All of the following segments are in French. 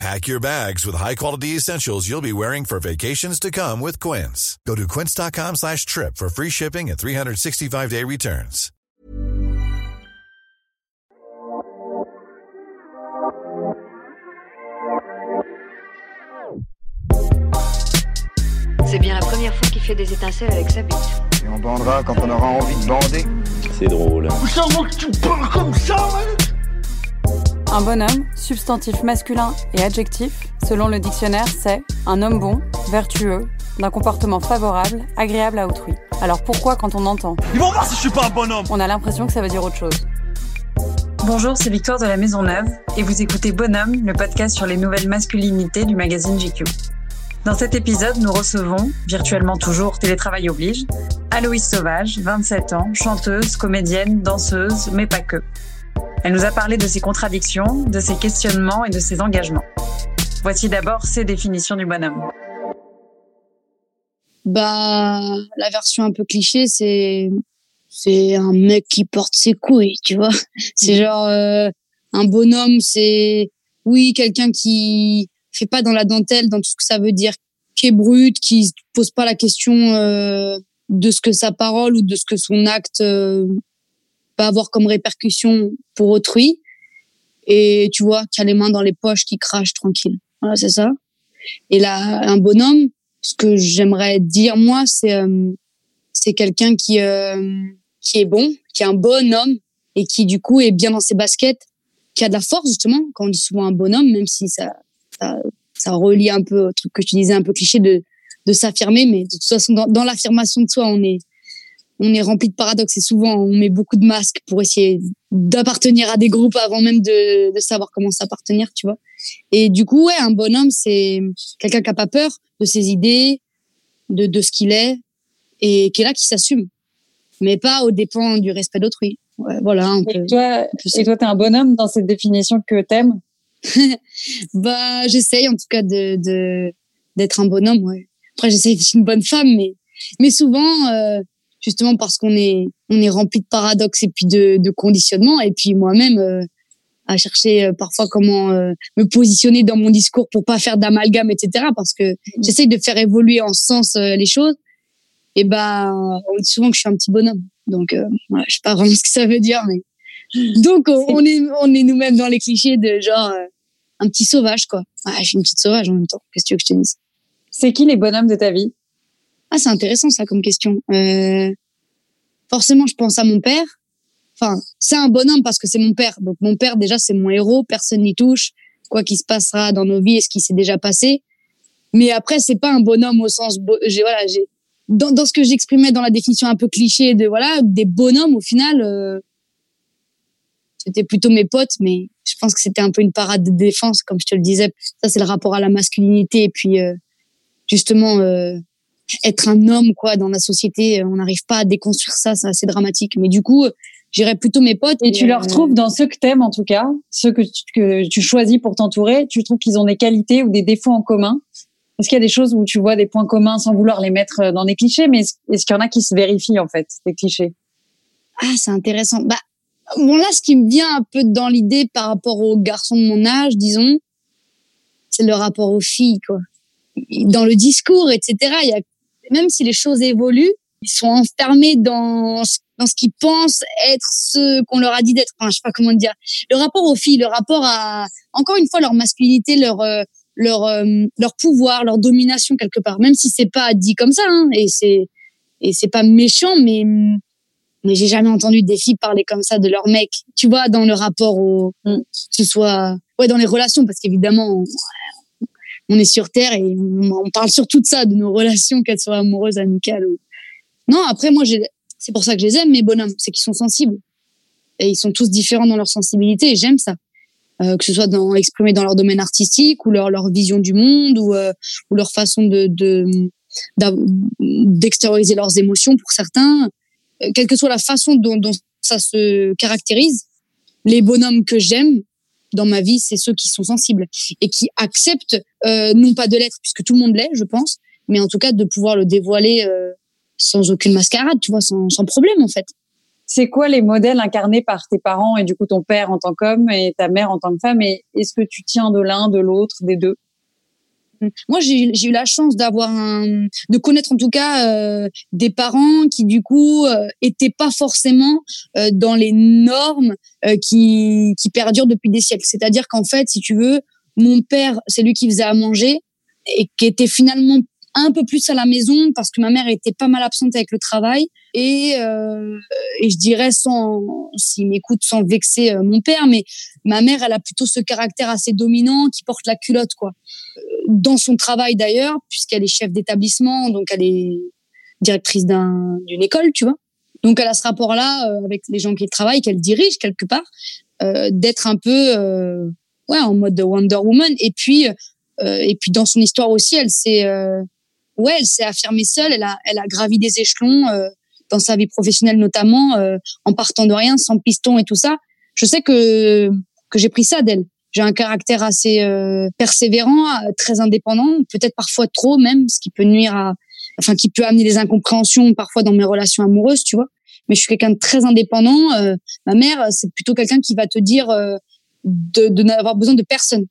Pack your bags with high-quality essentials you'll be wearing for vacations to come with Quince. Go to quince.com slash trip for free shipping and 365-day returns. C'est bien la première fois qu'il fait des étincelles avec sa bite. Et on bandera quand on aura envie de bander. C'est drôle. que tu parles comme ça, Un bonhomme, substantif masculin et adjectif, selon le dictionnaire, c'est un homme bon, vertueux, d'un comportement favorable, agréable à autrui. Alors pourquoi quand on entend? Ils vont voir si je suis pas un bonhomme On a l'impression que ça veut dire autre chose. Bonjour, c'est Victoire de la Maison Neuve et vous écoutez Bonhomme, le podcast sur les nouvelles masculinités du magazine GQ. Dans cet épisode, nous recevons, virtuellement toujours, télétravail oblige, Aloïse Sauvage, 27 ans, chanteuse, comédienne, danseuse, mais pas que. Elle nous a parlé de ses contradictions, de ses questionnements et de ses engagements. Voici d'abord ses définitions du bonhomme. Bah, la version un peu cliché, c'est c'est un mec qui porte ses couilles, tu vois. C'est genre euh, un bonhomme, c'est oui quelqu'un qui fait pas dans la dentelle, dans tout ce que ça veut dire, qui est brut, qui se pose pas la question euh, de ce que sa parole ou de ce que son acte euh, va avoir comme répercussion pour autrui. Et tu vois, qui a les mains dans les poches, qui crache tranquille. Voilà, c'est ça. Et là, un bonhomme, ce que j'aimerais dire moi, c'est euh, c'est quelqu'un qui euh, qui est bon, qui est un bon homme et qui du coup est bien dans ses baskets, qui a de la force justement. Quand on dit souvent un bonhomme, même si ça ça, ça relie un peu au truc que tu disais un peu cliché de de s'affirmer, mais de toute façon dans, dans l'affirmation de soi, on est on est rempli de paradoxes et souvent on met beaucoup de masques pour essayer d'appartenir à des groupes avant même de, de savoir comment s'appartenir, tu vois. Et du coup, ouais, un bonhomme, c'est quelqu'un qui a pas peur de ses idées, de, de ce qu'il est, et qui est là, qui s'assume, mais pas au dépens du respect d'autrui. Ouais, voilà. Un Et toi, peu et toi, t'es un bonhomme dans cette définition que t'aimes? Bah, j'essaye en tout cas de de- d'être un bonhomme. Ouais. Après, j'essaye d'être une bonne femme, mais mais souvent, euh, justement parce qu'on est on est rempli de paradoxes et puis de, de conditionnements, et puis moi-même euh, à chercher euh, parfois comment euh, me positionner dans mon discours pour pas faire d'amalgame, etc. Parce que j'essaye de faire évoluer en ce sens les choses. Et ben, on dit souvent que je suis un petit bonhomme. Donc, ouais, je sais pas vraiment ce que ça veut dire, mais donc on, on est on est nous-mêmes dans les clichés de genre un petit sauvage quoi. Ah, je suis une petite sauvage en même temps. Qu'est-ce que tu veux que je te dise? C'est qui les bonhommes de ta vie? Ah, c'est intéressant ça comme question. Euh, forcément, je pense à mon père. Enfin, c'est un bonhomme parce que c'est mon père. Donc mon père déjà c'est mon héros, personne n'y touche. Quoi qu'il se passera dans nos vies et ce qui s'est déjà passé? Mais après, c'est pas un bonhomme au sens j'ai voilà, j'ai dans, dans ce que j'exprimais dans la définition un peu cliché de voilà des bonhommes au final euh, c'était plutôt mes potes mais je pense que c'était un peu une parade de défense comme je te le disais ça c'est le rapport à la masculinité et puis euh, justement euh, être un homme quoi dans la société euh, on n'arrive pas à déconstruire ça c'est assez dramatique mais du coup euh, j'irais plutôt mes potes Et tu euh, le retrouves dans ceux que t'aimes en tout cas, ceux que tu, que tu choisis pour t'entourer. Tu trouves qu'ils ont des qualités ou des défauts en commun? Est-ce qu'il y a des choses où tu vois des points communs sans vouloir les mettre euh, dans des clichés, mais est-ce est-ce qu'il y en a qui se vérifient en fait, des clichés? Ah, c'est intéressant. Bah, bon, là, ce qui me vient un peu dans l'idée par rapport aux garçons de mon âge, disons, c'est le rapport aux filles, quoi. Dans le discours, etc., il y a, même si les choses évoluent, ils sont enfermés dans, ce- dans ce qu'ils pensent être ce qu'on leur a dit d'être. Enfin, je sais pas comment dire. Le rapport aux filles, le rapport à, encore une fois, leur masculinité, leur, euh, leur, euh, leur pouvoir, leur domination quelque part. Même si c'est pas dit comme ça, hein, et c'est, et c'est pas méchant, mais, mais j'ai jamais entendu des filles parler comme ça de leur mec. Tu vois, dans le rapport au, Mm. que ce soit, ouais, dans les relations, parce qu'évidemment, on, est sur Terre et on, parle surtout de ça, de nos relations, qu'elles soient amoureuses, amicales non, après, moi, c'est pour ça que je les aime, mes bonhommes, c'est qu'ils sont sensibles. Et ils sont tous différents dans leur sensibilité et j'aime ça. Euh, que ce soit dans, exprimé dans leur domaine artistique ou leur, leur vision du monde ou, euh, ou leur façon de, d'extérioriser leurs émotions pour certains. quelle que soit la façon dont, dont ça se caractérise, les bonhommes que j'aime dans ma vie, c'est ceux qui sont sensibles et qui acceptent, euh, non pas de l'être, puisque tout le monde l'est, je pense, mais en tout cas de pouvoir le dévoiler euh, sans aucune mascarade, tu vois, sans, sans problème en fait. C'est quoi les modèles incarnés par tes parents et du coup ton père en tant qu'homme et ta mère en tant que femme? Et est-ce que tu tiens de l'un, de l'autre, des deux? Moi, j'ai eu la chance d'avoir un, de connaître en tout cas euh, des parents qui du coup euh, étaient pas forcément euh, dans les normes euh, qui qui perdurent depuis des siècles. C'est-à-dire qu'en fait, si tu veux, mon père, c'est lui qui faisait à manger et qui était finalement un peu plus à la maison parce que ma mère était pas mal absente avec le travail. Et euh, et je dirais sans s'il m'écoute sans vexer euh, mon père mais ma mère elle a plutôt ce caractère assez dominant qui porte la culotte quoi. Euh, dans son travail d'ailleurs puisqu'elle est chef d'établissement donc elle est directrice d'un d'une école tu vois. Donc elle a ce rapport là avec les gens qui travaillent qu'elle dirige quelque part euh, d'être un peu euh, ouais en mode Wonder Woman. Et puis euh, et puis dans son histoire aussi elle s'est euh, ouais, elle s'est affirmée seule, elle a, elle a gravi des échelons euh, dans sa vie professionnelle notamment, euh, en partant de rien, sans piston et tout ça. Je sais que que j'ai pris ça d'elle. J'ai un caractère assez euh, persévérant, euh, très indépendant, peut-être parfois trop même, ce qui peut nuire à, enfin qui peut amener des incompréhensions parfois dans mes relations amoureuses, tu vois. Mais je suis quelqu'un de très indépendant. euh, ma mère, c'est plutôt quelqu'un qui va te dire euh, de, de n'avoir besoin de personne.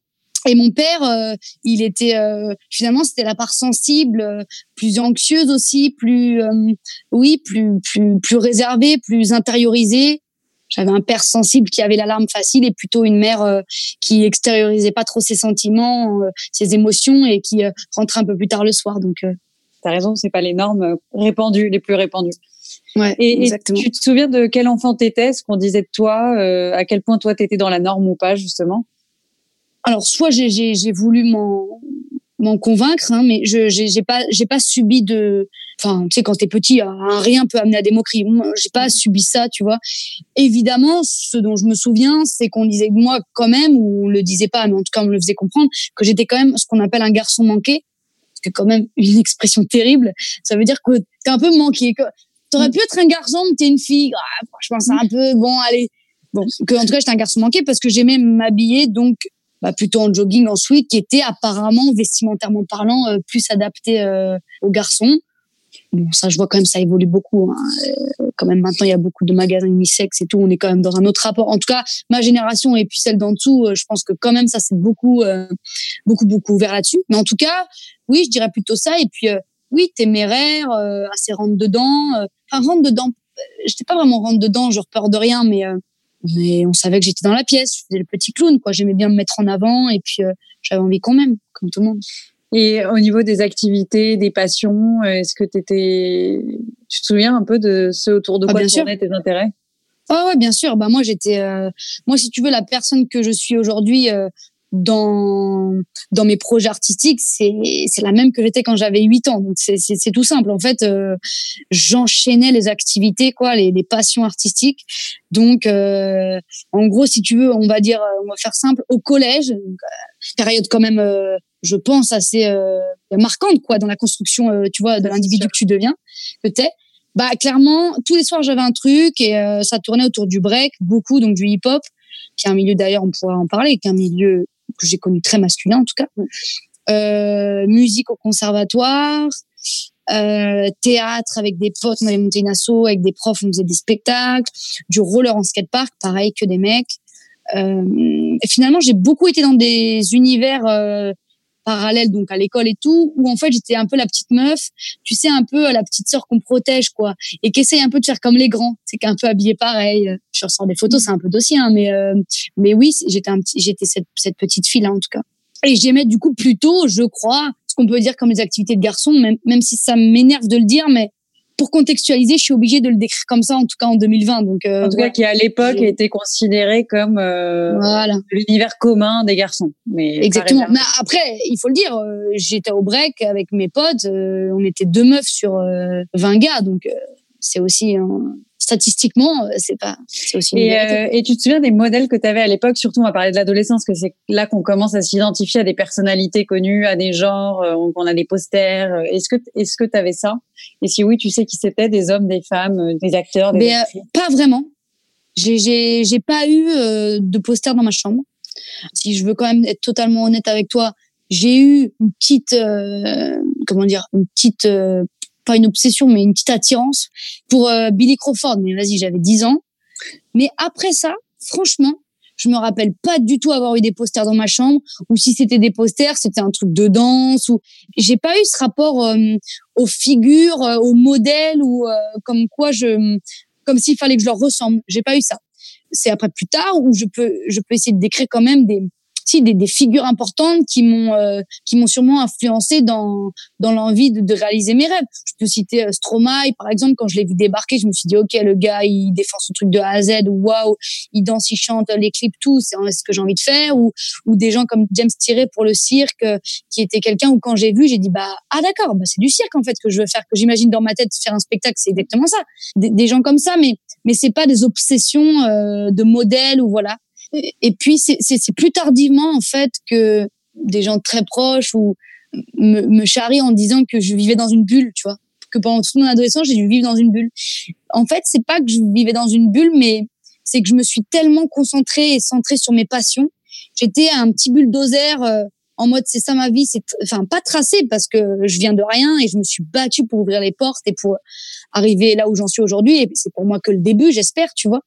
Et mon père, euh, il était euh, finalement c'était la part sensible, euh, plus anxieuse aussi, plus euh, oui, plus plus plus réservée, plus intériorisée. J'avais un père sensible qui avait l'alarme facile et plutôt une mère euh, qui extériorisait pas trop ses sentiments, euh, ses émotions et qui rentrait un peu plus tard le soir. Donc euh, T'as raison, c'est pas les normes répandues, les plus répandues. ouais, Et, et tu te souviens de quel enfant t'étais, ce qu'on disait de toi, euh, à quel point toi t'étais dans la norme ou pas justement? Alors soit j'ai voulu m'en convaincre hein, mais je j'ai pas j'ai pas subi de enfin tu sais quand t'es petit un rien peut amener à des moqueries. J'ai pas subi ça tu vois. Évidemment ce dont je me souviens c'est qu'on disait de moi quand même ou on le disait pas mais en tout cas on me le faisait comprendre que j'étais quand même ce qu'on appelle un garçon manqué. C'est quand même une expression terrible. Ça veut dire que t'es un peu manqué t'aurais pu être un garçon mais t'es une fille. Ah, franchement c'est un peu bon allez. Bon que en tout cas j'étais un garçon manqué parce que j'aimais m'habiller donc bah, plutôt en jogging ensuite, qui était apparemment, vestimentairement parlant, euh, plus adapté euh, aux garçons. Bon, ça, je vois quand même, ça évolue beaucoup. Hein. Euh, quand même, maintenant, il y a beaucoup de magasins unisex et tout. On est quand même dans un autre rapport. En tout cas, ma génération et puis celle d'en dessous, je pense que quand même, ça s'est beaucoup, beaucoup, beaucoup ouvert là-dessus. Mais en tout cas, oui, je dirais plutôt ça. Et puis, oui, téméraire, assez rentre dedans. Enfin, rentre dedans. J'étais pas vraiment rentre dedans, genre peur de rien, mais mais on savait que j'étais dans la pièce. Je faisais le petit clown, quoi. J'aimais bien me mettre en avant et puis euh, j'avais envie quand même, comme tout le monde. Et au niveau des activités, des passions, est-ce que t'étais, tu te souviens un peu de ce autour de Ah, quoi sûr. tournaient tes intérêts? Ah ouais, bien sûr. Bah moi j'étais, euh, moi si tu veux la personne que je suis aujourd'hui euh, dans dans mes projets artistiques, c'est c'est la même que j'étais quand j'avais 8 ans. Donc c'est c'est c'est tout simple. En fait, euh, j'enchaînais les activités quoi, les, les passions artistiques. Donc euh, en gros, si tu veux, on va dire, euh, on va faire simple, au collège, donc, euh, période quand même, euh, je pense assez euh, marquante quoi dans la construction, euh, tu vois, de l'individu que tu deviens, que t'es. Bah clairement, tous les soirs j'avais un truc et euh, ça tournait autour du break, beaucoup donc du hip-hop, qui est un milieu d'ailleurs on pourra en parler, qui est un milieu que j'ai connu très masculin en tout cas. Euh, musique au conservatoire, euh, théâtre avec des potes, on allait monter une asso avec des profs, on faisait des spectacles, du roller en skatepark, pareil que des mecs. Euh, et finalement j'ai beaucoup été dans des univers euh, parallèles donc à l'école et tout, où en fait j'étais un peu la petite meuf tu sais, un peu la petite sœur qu'on protège, quoi, et qui essaye un peu de faire comme les grands, c'est qu'un peu habillé pareil. Je ressors des photos, c'est un peu dossier, hein, mais euh, mais oui, j'étais un petit, j'étais cette, cette petite fille là en tout cas. Et j'aimais du coup plutôt, je crois, ce qu'on peut dire comme les activités de garçons, même même si ça m'énerve de le dire, mais pour contextualiser, je suis obligée de le décrire comme ça, en tout cas en 2020. Donc euh, En tout cas, qui à l'époque était considéré comme euh, Voilà. l'univers commun des garçons. Mais Exactement. Mais après, il faut le dire, euh, j'étais au break avec mes potes, euh, on était deux meufs sur euh, 20 gars, donc c'est aussi un- statistiquement, c'est pas, c'est aussi. Et, euh, et, tu te souviens des modèles que tu avais à l'époque? Surtout, on va parler de l'adolescence, que c'est là qu'on commence à s'identifier à des personnalités connues, à des genres, euh, qu'on a des posters. Est-ce que, est-ce que tu avais ça? Et si oui, tu sais qui c'était Des hommes, des femmes, des acteurs des Mais, Pas vraiment. J'ai, j'ai, j'ai pas eu de posters dans ma chambre. Si je veux quand même être totalement honnête avec toi, j'ai eu une petite, comment dire, une petite pas une obsession, mais une petite attirance pour euh, Billy Crawford. Mais vas-y, j'avais 10 ans. Mais après ça, franchement, je me rappelle pas du tout avoir eu des posters dans ma chambre, ou si c'était des posters, c'était un truc de danse, ou j'ai pas eu ce rapport euh, aux figures, euh, aux modèles, ou comme quoi je, comme s'il fallait que je leur ressemble. J'ai pas eu ça. C'est après plus tard où je peux, je peux essayer de décrire quand même des, si des, des figures importantes qui m'ont euh, qui m'ont sûrement influencé dans dans l'envie de, de, réaliser mes rêves. Je peux citer euh, Stromae par exemple quand je l'ai vu débarquer, je me suis dit OK le gars il défend son truc de A à Z waouh, il danse, il chante les clips tout, c'est ce que j'ai envie de faire ou ou des gens comme James Tiré pour le cirque euh, qui était quelqu'un où quand j'ai vu, j'ai dit bah ah d'accord, bah c'est du cirque en fait que je veux faire que j'imagine dans ma tête faire un spectacle, c'est exactement ça. Des, des, gens comme ça mais mais c'est pas des obsessions euh, de modèles ou voilà et puis c'est plus tardivement en fait que des gens très proches ou me, me charrient en disant que je vivais dans une bulle, tu vois. Que pendant toute mon adolescence, j'ai dû vivre dans une bulle. En fait, c'est pas que je vivais dans une bulle, mais c'est que je me suis tellement concentrée et centrée sur mes passions. J'étais un petit bulldozer euh, en mode c'est ça ma vie, c'est enfin pas tracé parce que je viens de rien et je me suis battue pour ouvrir les portes et pour arriver là où j'en suis aujourd'hui et c'est pour moi que le début, j'espère, tu vois.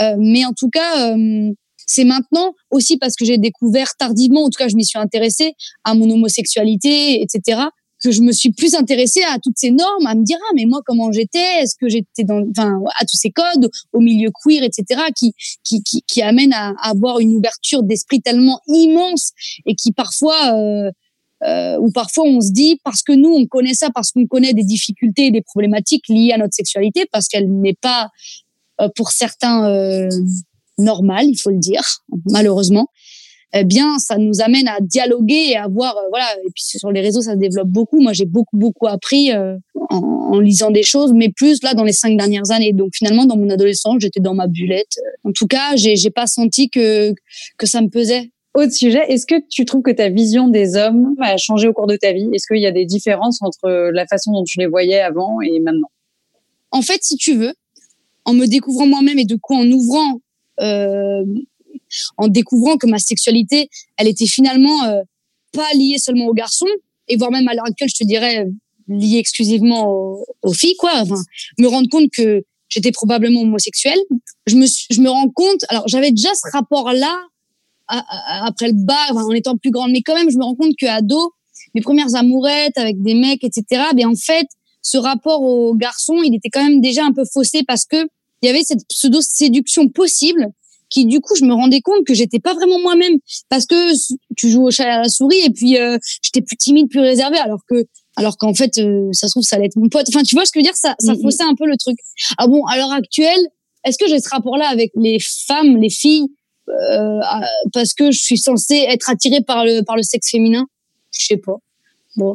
Euh, mais en tout cas, euh, c'est maintenant aussi parce que j'ai découvert tardivement, en tout cas je m'y suis intéressée à mon homosexualité, etc., que je me suis plus intéressée à toutes ces normes, à me dire ah mais moi comment j'étais, est-ce que j'étais dans, enfin à tous ces codes, au milieu queer, etc. qui qui qui, amènent à, avoir une ouverture d'esprit tellement immense et qui parfois euh, euh, ou parfois on se dit parce que nous on connaît ça, parce qu'on connaît des difficultés et des problématiques liées à notre sexualité, parce qu'elle n'est pas euh, pour certains normal, il faut le dire, malheureusement, eh bien, ça nous amène à dialoguer et à voir, euh, voilà. Et puis sur les réseaux, ça se développe beaucoup. Moi, j'ai beaucoup, beaucoup appris euh, en, lisant des choses, mais plus là dans les cinq dernières années. Donc finalement, dans mon adolescence, j'étais dans ma bullette. En tout cas, j'ai, j'ai pas senti que que ça me pesait. Autre sujet, est-ce que tu trouves que ta vision des hommes a changé au cours de ta vie? Est-ce qu'il y a des différences entre la façon dont tu les voyais avant et maintenant? En fait, si tu veux, en me découvrant moi-même et de coup en ouvrant en découvrant que ma sexualité, elle était finalement euh, pas liée seulement aux garçons, et voire même à l'heure actuelle, je te dirais liée exclusivement aux, filles, quoi. Enfin, me rendre compte que j'étais probablement homosexuelle. Je me, je me rends compte. Alors, j'avais déjà ce rapport-là après le bas, en étant plus grande, mais quand même, je me rends compte que ado, mes premières amourettes avec des mecs, etc. Ben en fait, ce rapport aux garçons, il était quand même déjà un peu faussé parce que il y avait cette pseudo séduction possible qui du coup je me rendais compte que j'étais pas vraiment moi-même. Parce que tu joues au chat à la souris et puis euh, j'étais plus timide plus réservée alors que alors qu'en fait euh, ça se trouve ça allait être mon pote. Enfin tu vois ce que je veux dire? Ça ça faussait un peu le truc. Ah bon à l'heure actuelle est-ce que j'ai ce rapport là avec les femmes les filles euh, parce que je suis censée être attirée par le par le sexe féminin? Je sais pas. Bon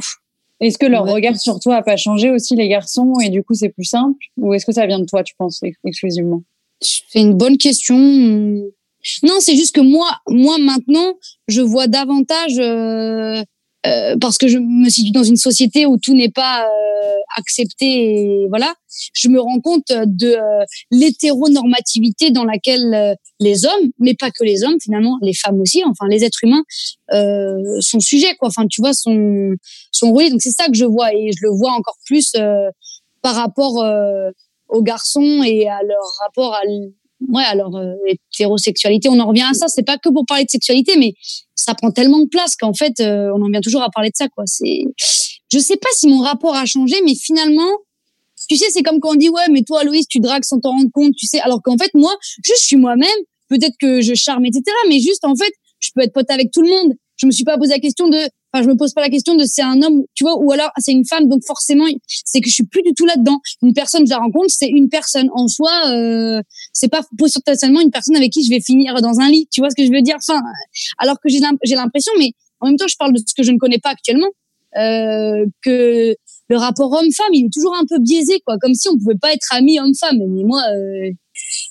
est-ce que leur regard sur toi a pas changé aussi, les garçons, et du coup c'est plus simple? Ou est-ce que ça vient de toi, tu penses, exclusivement? C'est une bonne question. Non, c'est juste que moi, moi maintenant, je vois davantage euh, euh, parce que je me situe dans une société où tout n'est pas euh, accepté. Et voilà, je me rends compte de euh, l'hétéronormativité dans laquelle euh, les hommes, mais pas que les hommes finalement, les femmes aussi, enfin les êtres humains sont sujets quoi. Enfin tu vois sont sont reliés. Donc c'est ça que je vois et je le vois encore plus par rapport aux garçons et à leur rapport à ouais, alors euh, hétérosexualité, on en revient à ça. C'est pas que pour parler de sexualité, mais ça prend tellement de place qu'en fait, euh, on en vient toujours à parler de ça, quoi. C'est, je sais pas si mon rapport a changé, mais finalement, tu sais, c'est comme quand on dit ouais, mais toi, Louise, tu dragues sans t'en rendre compte, tu sais. Alors qu'en fait, moi, je suis moi-même. Peut-être que je charme, etc. Mais juste, en fait, je peux être pote avec tout le monde. Je me suis pas posé la question de Enfin, je me pose pas la question de c'est un homme, tu vois, ou alors c'est une femme. Donc forcément, c'est que je suis plus du tout là-dedans. Une personne, je la rencontre, c'est une personne en soi. Euh, c'est pas potentiellement une personne avec qui je vais finir dans un lit. Tu vois ce que je veux dire? Enfin, alors que j'ai l'impression, mais en même temps, je parle de ce que je ne connais pas actuellement. Euh, que le rapport homme-femme, il est toujours un peu biaisé, quoi, comme si on pouvait pas être amis homme-femme. Mais moi, euh,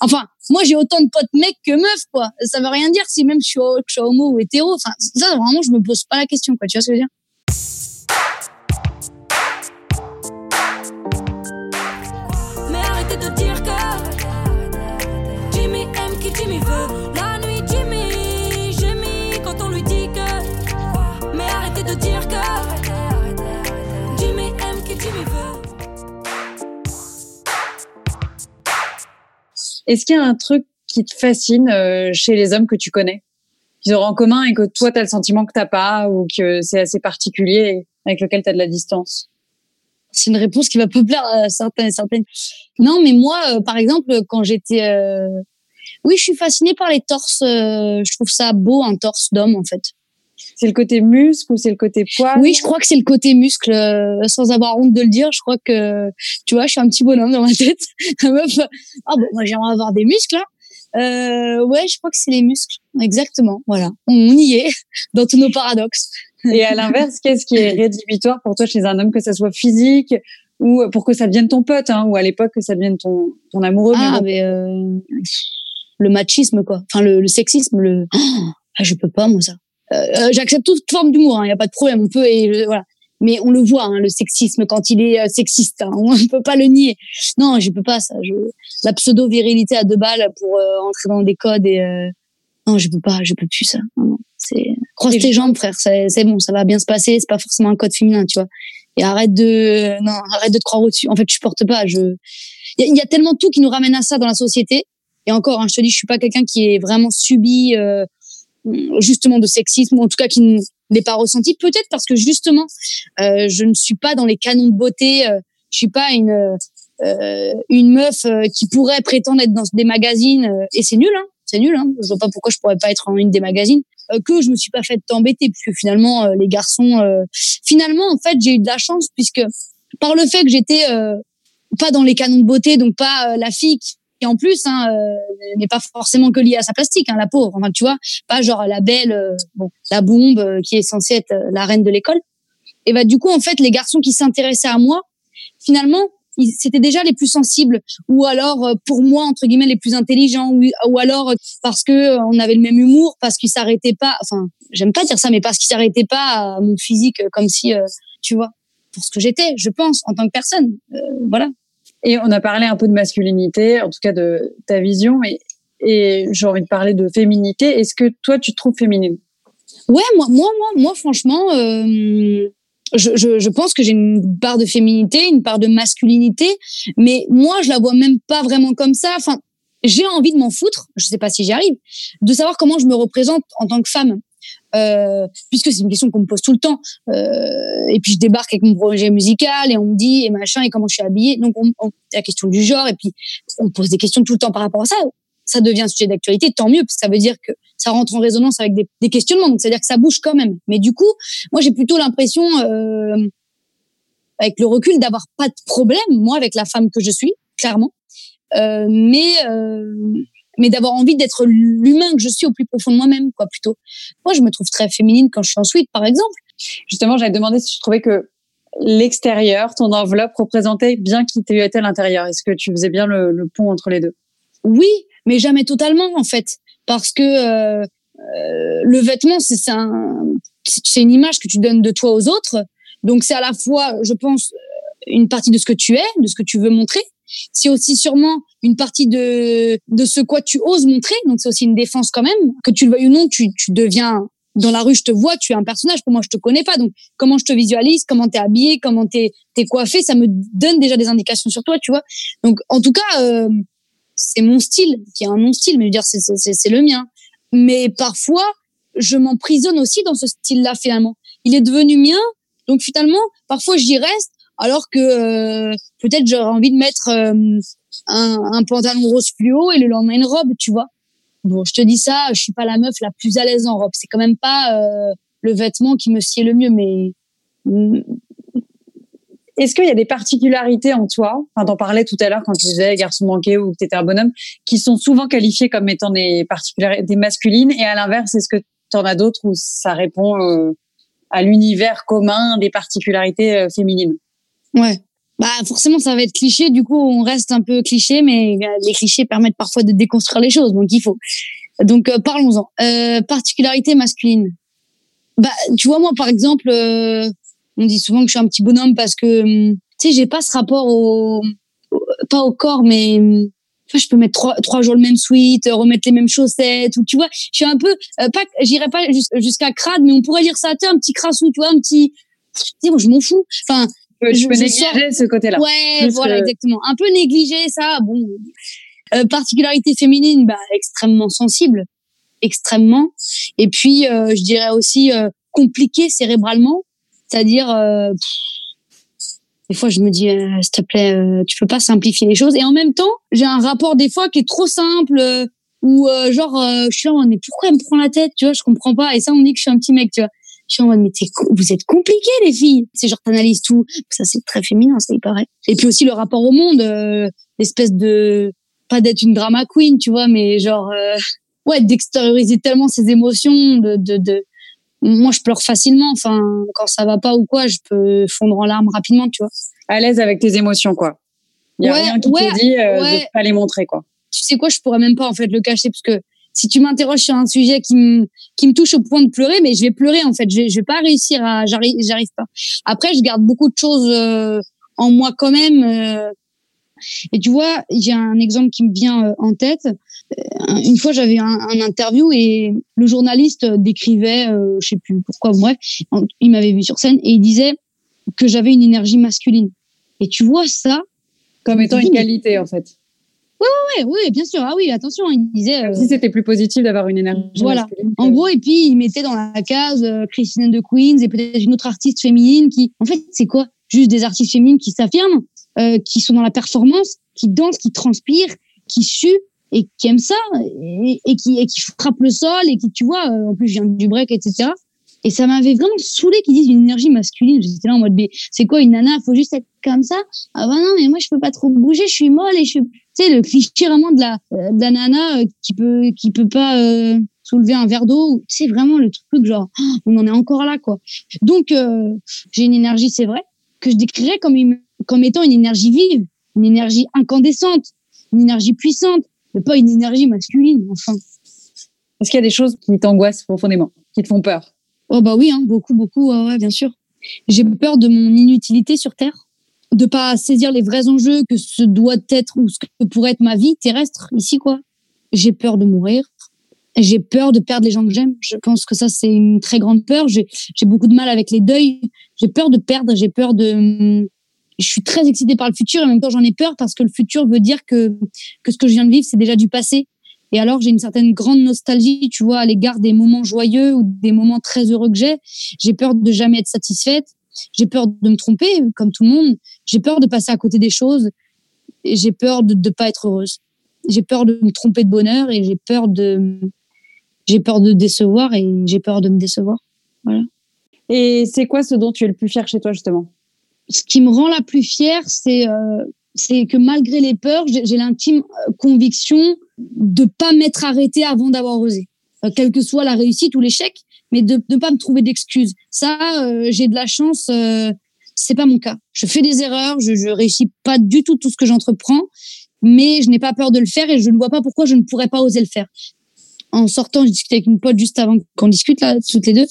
enfin, moi j'ai autant de potes mecs que meufs, quoi. Ça veut rien dire si même je suis, je suis homo ou hétéro. Enfin, ça vraiment, je me pose pas la question, quoi. Tu vois ce que je veux dire? Est-ce qu'il y a un truc qui te fascine euh, chez les hommes que tu connais? Qu'ils auront en commun et que toi tu as le sentiment que t'as pas ou que c'est assez particulier avec lequel tu as de la distance? C'est une réponse qui va peu plaire à certains et certaines. Non, mais moi, euh, par exemple, quand j'étais, euh, oui, je suis fascinée par les torses. euh, je trouve ça beau un torse d'homme, en fait. C'est le côté muscle ou c'est le côté poids Oui, je crois que c'est le côté muscle, euh, sans avoir honte de le dire. Je crois que, tu vois, je suis un petit bonhomme dans ma tête. La meuf, ah bon, moi j'aimerais avoir des muscles là. Euh, ouais, je crois que c'est les muscles. Exactement. Voilà, on y est dans tous nos paradoxes. Et à l'inverse, qu'est-ce qui est rédhibitoire pour toi chez un homme, que ça soit physique ou pour que ça devienne ton pote, hein, ou à l'époque que ça devienne ton, ton amoureux mais Ah, bon. mais euh, le machisme, quoi. Enfin, le, le sexisme, le. Oh, ah, je peux pas, moi, ça. Euh, euh, J'accepte toute forme d'humour, il y a pas de problème. On peut, et je- voilà. Mais on le voit, hein, le sexisme, quand il est euh, sexiste. Hein, on peut pas le nier. Non, je peux pas, ça. Je... La pseudo-virilité à deux balles pour euh, entrer dans des codes et. euh, Non, je peux pas, je peux plus, ça. Non, non, c'est. Croise tes jambes, frère. C'est bon, ça va bien se passer. C'est pas forcément un code féminin, tu vois. Et arrête de. Non, arrête de te croire au-dessus. En fait, je supporte pas. Je. Il y, y a tellement tout qui nous ramène à ça dans la société. Et encore, hein, je te dis, je suis pas quelqu'un qui est vraiment subi euh, justement de sexisme, en tout cas qui ne l'ait pas ressenti. Peut-être parce que justement, euh, je ne suis pas dans les canons de beauté. Euh, je suis pas une euh, une meuf euh, qui pourrait prétendre être dans des magazines. euh, et c'est nul, hein. C'est nul. Hein. Je vois pas pourquoi je pourrais pas être en une des magazines. Euh, que je me suis pas fait t'embêter, puisque finalement, euh, les garçons. euh, finalement, en fait, j'ai eu de la chance puisque par le fait que j'étais euh, pas dans les canons de beauté, donc pas euh, la fille et en plus hein, euh, n'est pas forcément que liée à sa plastique, hein, la pauvre. Enfin, tu vois, pas genre la belle, euh, bon, la bombe euh, qui est censée être la reine de l'école. Et bah du coup, en fait, les garçons qui s'intéressaient à moi, finalement, c'était déjà les plus sensibles, ou alors pour moi entre guillemets les plus intelligents, ou, ou alors parce que on avait le même humour, parce qu'ils s'arrêtaient pas. Enfin, j'aime pas dire ça, mais parce qu'ils s'arrêtaient pas à mon physique, comme si, euh, tu vois, pour ce que j'étais, je pense, en tant que personne. Euh, voilà. Et on a parlé un peu de masculinité, en tout cas de ta vision, et, et j'ai envie de parler de féminité. Est-ce que toi, tu te trouves féminine? Ouais, moi, moi, moi, moi, franchement, euh, je, je, je pense que j'ai une part de féminité, une part de masculinité, mais moi, je la vois même pas vraiment comme ça. Enfin, j'ai envie de m'en foutre, je sais pas si j'y arrive, de savoir comment je me représente en tant que femme. Euh, puisque c'est une question qu'on me pose tout le temps. Euh, et puis je débarque avec mon projet musical et on me dit et machin et comment je suis habillée. Donc on, on- la question du genre et puis on pose des questions tout le temps par rapport à ça. Ça devient un sujet d'actualité, tant mieux parce que ça veut dire que ça rentre en résonance avec des, des questionnements. Donc c'est à dire que ça bouge quand même. Mais du coup, moi j'ai plutôt l'impression, euh, avec le recul, d'avoir pas de problème moi avec la femme que je suis, clairement. Euh, mais euh, mais d'avoir envie d'être l'humain que je suis au plus profond de moi-même, quoi, plutôt. Moi, je me trouve très féminine quand je suis en suite, par exemple. Justement, j'avais demandé si tu trouvais que l'extérieur, ton enveloppe représentait bien qui tu étais à l'intérieur. Est-ce que tu faisais bien le, pont entre les deux? Oui, mais jamais totalement, en fait. Parce que euh, euh, le vêtement, c'est un, c'est une image que tu donnes de toi aux autres. Donc, c'est à la fois, je pense, une partie de ce que tu es, de ce que tu veux montrer. C'est aussi sûrement une partie de, de ce quoi tu oses montrer. Donc, c'est aussi une défense quand même. Que tu le veuilles ou non, tu, tu deviens dans la rue, je te vois, tu es un personnage. Pour moi, je te connais pas. Donc, comment je te visualise, comment t'es habillé, comment t'es es coiffé, ça me donne déjà des indications sur toi, tu vois. Donc, en tout cas, euh, c'est mon style, qui est un non-style, mais je veux dire, c'est le mien. Mais parfois, je m'emprisonne aussi dans ce style-là, finalement. Il est devenu mien, donc finalement, parfois j'y reste, alors que euh, peut-être j'aurais envie de mettre euh, un, un pantalon rose fluo et le lendemain une robe, tu vois. Bon, je te dis ça, je suis pas la meuf la plus à l'aise en robe. C'est quand même pas euh, le vêtement qui me sied le mieux, mais mm, Est-ce qu'il y a des particularités en toi, enfin, t'en parlais tout à l'heure quand tu disais garçon manqué ou que tu étais un bonhomme, qui sont souvent qualifiées comme étant des particularités masculines et à l'inverse, est-ce que tu en as d'autres où ça répond euh, à l'univers commun des particularités euh, féminines? Ouais. Bah forcément ça va être cliché, du coup on reste un peu cliché, mais euh, les clichés permettent parfois de déconstruire les choses, donc il faut. Donc euh, parlons-en. Euh, particularité masculine. Bah tu vois moi par exemple, euh, on dit souvent que je suis un petit bonhomme parce que hum, tu sais j'ai pas ce rapport au, pas au corps mais hum, je peux mettre trois, trois jours le même sweat, remettre les mêmes chaussettes, ou tu vois, je suis un peu, euh, pas, j'irai pas jus- jusqu'à crade, mais on pourrait dire ça, tu un petit crassou, tu vois, un petit, tu sais, moi, je m'en fous. Enfin, Je, Je- peux négliger ce côté-là. Ouais, voilà, que- exactement. Un peu négligé, ça. Bon, Euh, particularité féminine, bah, extrêmement sensible, extrêmement. Et puis, euh, je dirais aussi euh, compliqué cérébralement, c'est-à-dire, euh, des fois, je me dis, euh, s'il te plaît, euh, tu peux pas simplifier les choses. Et en même temps, j'ai un rapport des fois qui est trop simple. euh, ou euh, genre, euh, je suis là, mais pourquoi elle me prend la tête, tu vois, je comprends pas. Et ça, on me dit que je suis un petit mec, tu vois. Je suis en mode, mais vous êtes compliqués, les filles. C'est genre, t'analyses tout. Ça, c'est très féminin, ça, il paraît. Et puis aussi le rapport au monde, euh, l'espèce de, pas d'être une drama queen, tu vois, mais genre, euh, ouais, d'extérioriser tellement ses émotions, de, de, de, moi, je pleure facilement. Enfin, quand ça va pas ou quoi, je peux fondre en larmes rapidement, tu vois. À l'aise avec tes émotions, quoi. Il y a Ouais, rien qui ouais, te dit euh, ouais. de pas les montrer, quoi. tu sais quoi, je pourrais même pas en fait le cacher parce que si tu m'interroges sur un sujet qui me qui me touche au point de pleurer, mais je vais pleurer en fait. Je vais, je vais pas réussir à, j'arrive, j'arrive pas. Après, je garde beaucoup de choses euh, en moi quand même. euh. et tu vois, j'ai un exemple qui me vient euh, en tête. Euh, Une fois, j'avais un, un interview et le journaliste décrivait, euh, je sais plus pourquoi, bref, il m'avait vu sur scène et il disait que j'avais une énergie masculine. Et tu vois ça, Comme étant une qualité, en fait. Ouais, ouais, bien sûr. Ah oui, attention, il disait. Euh, si c'était plus positif d'avoir une énergie Voilà. masculine. En gros, et puis il mettait dans la case euh, Christine the Queens et peut-être une autre artiste féminine qui, en fait, c'est quoi? Juste des artistes féminines qui s'affirment, euh, qui sont dans la performance, qui dansent, qui transpirent, qui suent et qui aiment ça et, et qui et qui frappent le sol et qui, tu vois, euh, en plus je viens du break, etc. Et ça m'avait vraiment saoulé qu'ils disent une énergie masculine. J'étais là en mode, mais c'est quoi une nana? Faut juste être comme ça? Ah bah non, mais moi je peux pas trop bouger, je suis molle et je suis, tu sais, le cliché vraiment de la euh, de la nana euh, qui peut qui peut pas euh, soulever un verre d'eau. C'est vraiment le truc genre, oh, on en est encore là quoi. Donc euh, j'ai une énergie, c'est vrai, que je décrirais comme une, comme étant une énergie vive, une énergie incandescente, une énergie puissante, mais pas une énergie masculine. Enfin. Est-ce qu'il y a des choses qui t'angoissent profondément, qui te font peur? Oh bah oui, hein, beaucoup, beaucoup, ouais, ouais, bien sûr. J'ai peur de mon inutilité sur Terre, de pas saisir les vrais enjeux que ce doit être ou ce que pourrait être ma vie terrestre ici, quoi. J'ai peur de mourir. J'ai peur de perdre les gens que j'aime. Je pense que ça, c'est une très grande peur. J'ai beaucoup de mal avec les deuils. J'ai peur de perdre. J'ai peur de. Je suis très excitée par le futur et en même temps, j'en ai peur parce que le futur veut dire que, que ce que je viens de vivre, c'est déjà du passé. Et alors, j'ai une certaine grande nostalgie, tu vois, à l'égard des moments joyeux ou des moments très heureux que j'ai. J'ai peur de jamais être satisfaite. J'ai peur de me tromper, comme tout le monde. J'ai peur de passer à côté des choses. J'ai peur de ne pas être heureuse. J'ai peur de me tromper de bonheur et j'ai peur de, j'ai peur de décevoir et j'ai peur de me décevoir. Et c'est quoi ce dont tu es le plus fier chez toi, justement? Ce qui me rend la plus fière, c'est, euh, c'est que malgré les peurs, j'ai j'ai l'intime euh, conviction de pas m'être arrêtée avant d'avoir osé. Euh, quelle que soit la réussite ou l'échec, mais de ne pas me trouver d'excuses. Ça, euh, j'ai de la chance. Euh, c'est pas mon cas. Je fais des erreurs, je, je réussis pas du tout tout ce que j'entreprends, mais je n'ai pas peur de le faire et je ne vois pas pourquoi je ne pourrais pas oser le faire. En sortant, je discutais avec une pote juste avant qu'on discute là, toutes les deux,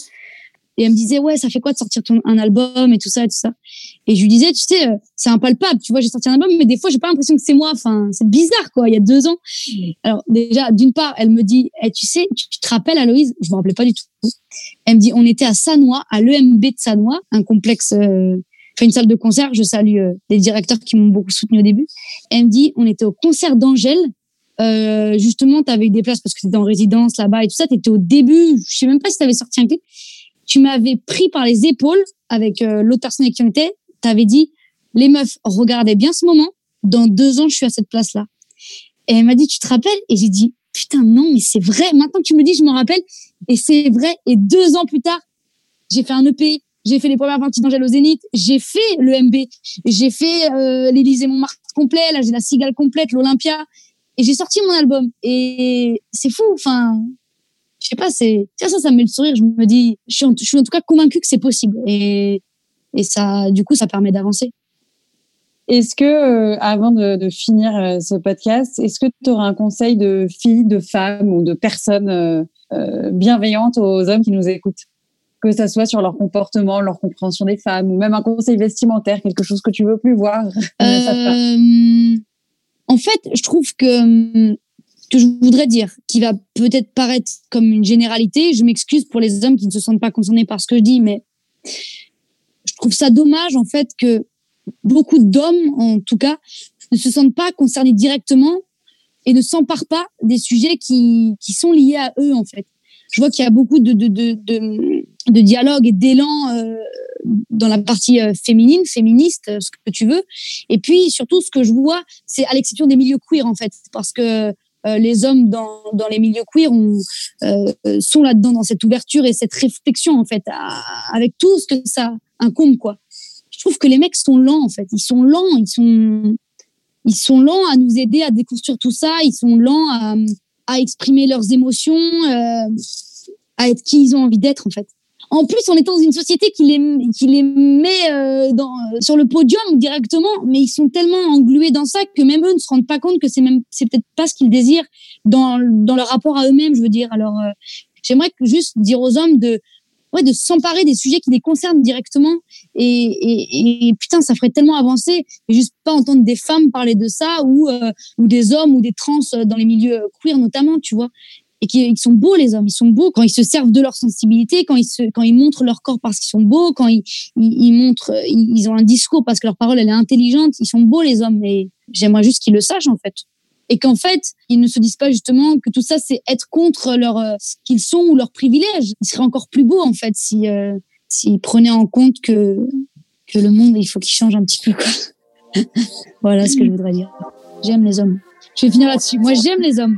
et elle me disait ouais, ça fait quoi de sortir ton, un album et tout ça et tout ça? Et je lui disais, tu sais, euh, c'est impalpable, tu vois, j'ai sorti un album, mais des fois, j'ai pas l'impression que c'est moi. Enfin, c'est bizarre, quoi. Il y a deux ans. Alors, déjà, d'une part, elle me dit, eh, tu sais, tu, te rappelles, Aloïse? Je me rappelais pas du tout. Elle me dit, on était à Sanois, à l'EMB de Sanois, un complexe, euh, enfin, une salle de concert. Je salue euh, les directeurs qui m'ont beaucoup soutenu au début. Elle me dit, on était au concert d'Angèle. Euh, justement, tu avais eu des places parce que tu étais en résidence là-bas et tout ça. Tu étais au début, je sais même pas si tu avais sorti un clip. Tu m'avais pris par les épaules avec euh, l'autre personne avec qui on était. Tu avais dit, les meufs, regardez bien ce moment. Dans deux ans, je suis à cette place-là. Et elle m'a dit, tu te rappelles? Et j'ai dit, putain, non, mais c'est vrai. Maintenant que tu me dis, je m'en rappelle. Et c'est vrai. Et deux ans plus tard, j'ai fait un EP. J'ai fait les premières parties d'Angèle au Zénith. J'ai fait le MB. J'ai fait euh, Montmartre complet. Là, j'ai la Cigale complète, l'Olympia. Et j'ai sorti mon album. Et c'est fou. Enfin, je sais pas, c'est ça, ça, ça me met le sourire. Je me dis, je suis en, je suis en tout cas convaincue que c'est possible. Et, et ça, du coup, ça permet d'avancer. Est-ce que, euh, avant de, de finir euh, ce podcast, est-ce que tu auras un conseil de fille, de femme ou de personne euh, euh, bienveillante aux hommes qui nous écoutent? Que ça soit sur leur comportement, leur compréhension des femmes, ou même un conseil vestimentaire, quelque chose que tu veux plus voir? En fait, je trouve que que je voudrais dire, qui va peut-être paraître comme une généralité, je m'excuse pour les hommes qui ne se sentent pas concernés par ce que je dis, mais je trouve ça dommage en fait que beaucoup d'hommes, en tout cas, ne se sentent pas concernés directement et ne s'emparent pas des sujets qui, qui sont liés à eux en fait. Je vois qu'il y a beaucoup de, de, de, de, dialogue et d'élan euh, dans la partie euh, féminine, féministe, euh, ce que tu veux. Et puis surtout, ce que je vois, c'est à l'exception des milieux queer en fait, parce que euh, les hommes dans, dans les milieux queer euh, sont là-dedans dans cette ouverture et cette réflexion en fait, avec tout ce que ça incombe quoi. Je trouve que les mecs sont lents en fait, ils sont lents, ils sont ils sont lents à nous aider à déconstruire tout ça, ils sont lents à, à exprimer leurs émotions, euh, à être qui ils ont envie d'être en fait. En plus, on est dans une société qui les, qui les met euh, dans, sur le podium directement, mais ils sont tellement englués dans ça que même eux ne se rendent pas compte que c'est même c'est peut-être pas ce qu'ils désirent dans, dans leur rapport à eux-mêmes, je veux dire. Alors, euh, j'aimerais juste dire aux hommes de ouais de s'emparer des sujets qui les concernent directement. Et, et, et putain ça ferait tellement avancer. Et juste pas entendre des femmes parler de ça ou euh, ou des hommes ou des trans dans les milieux queer notamment tu vois et qui sont beaux les hommes. Ils sont beaux quand ils se servent de leur sensibilité quand ils se quand ils montrent leur corps parce qu'ils sont beaux quand ils, ils, montrent ils, ils ont un discours parce que leur parole elle est intelligente. Ils sont beaux les hommes. Et j'aimerais juste qu'ils le sachent en fait. Et qu'en fait ils ne se disent pas justement que tout ça c'est être contre leur euh, ce qu'ils sont ou leurs privilèges. Ils seraient encore plus beaux en fait si euh, s'ils prenaient en compte que que le monde il faut qu'il change un petit peu quoi. Voilà ce que je voudrais dire. J'aime les hommes. Je vais finir là-dessus. Moi j'aime les hommes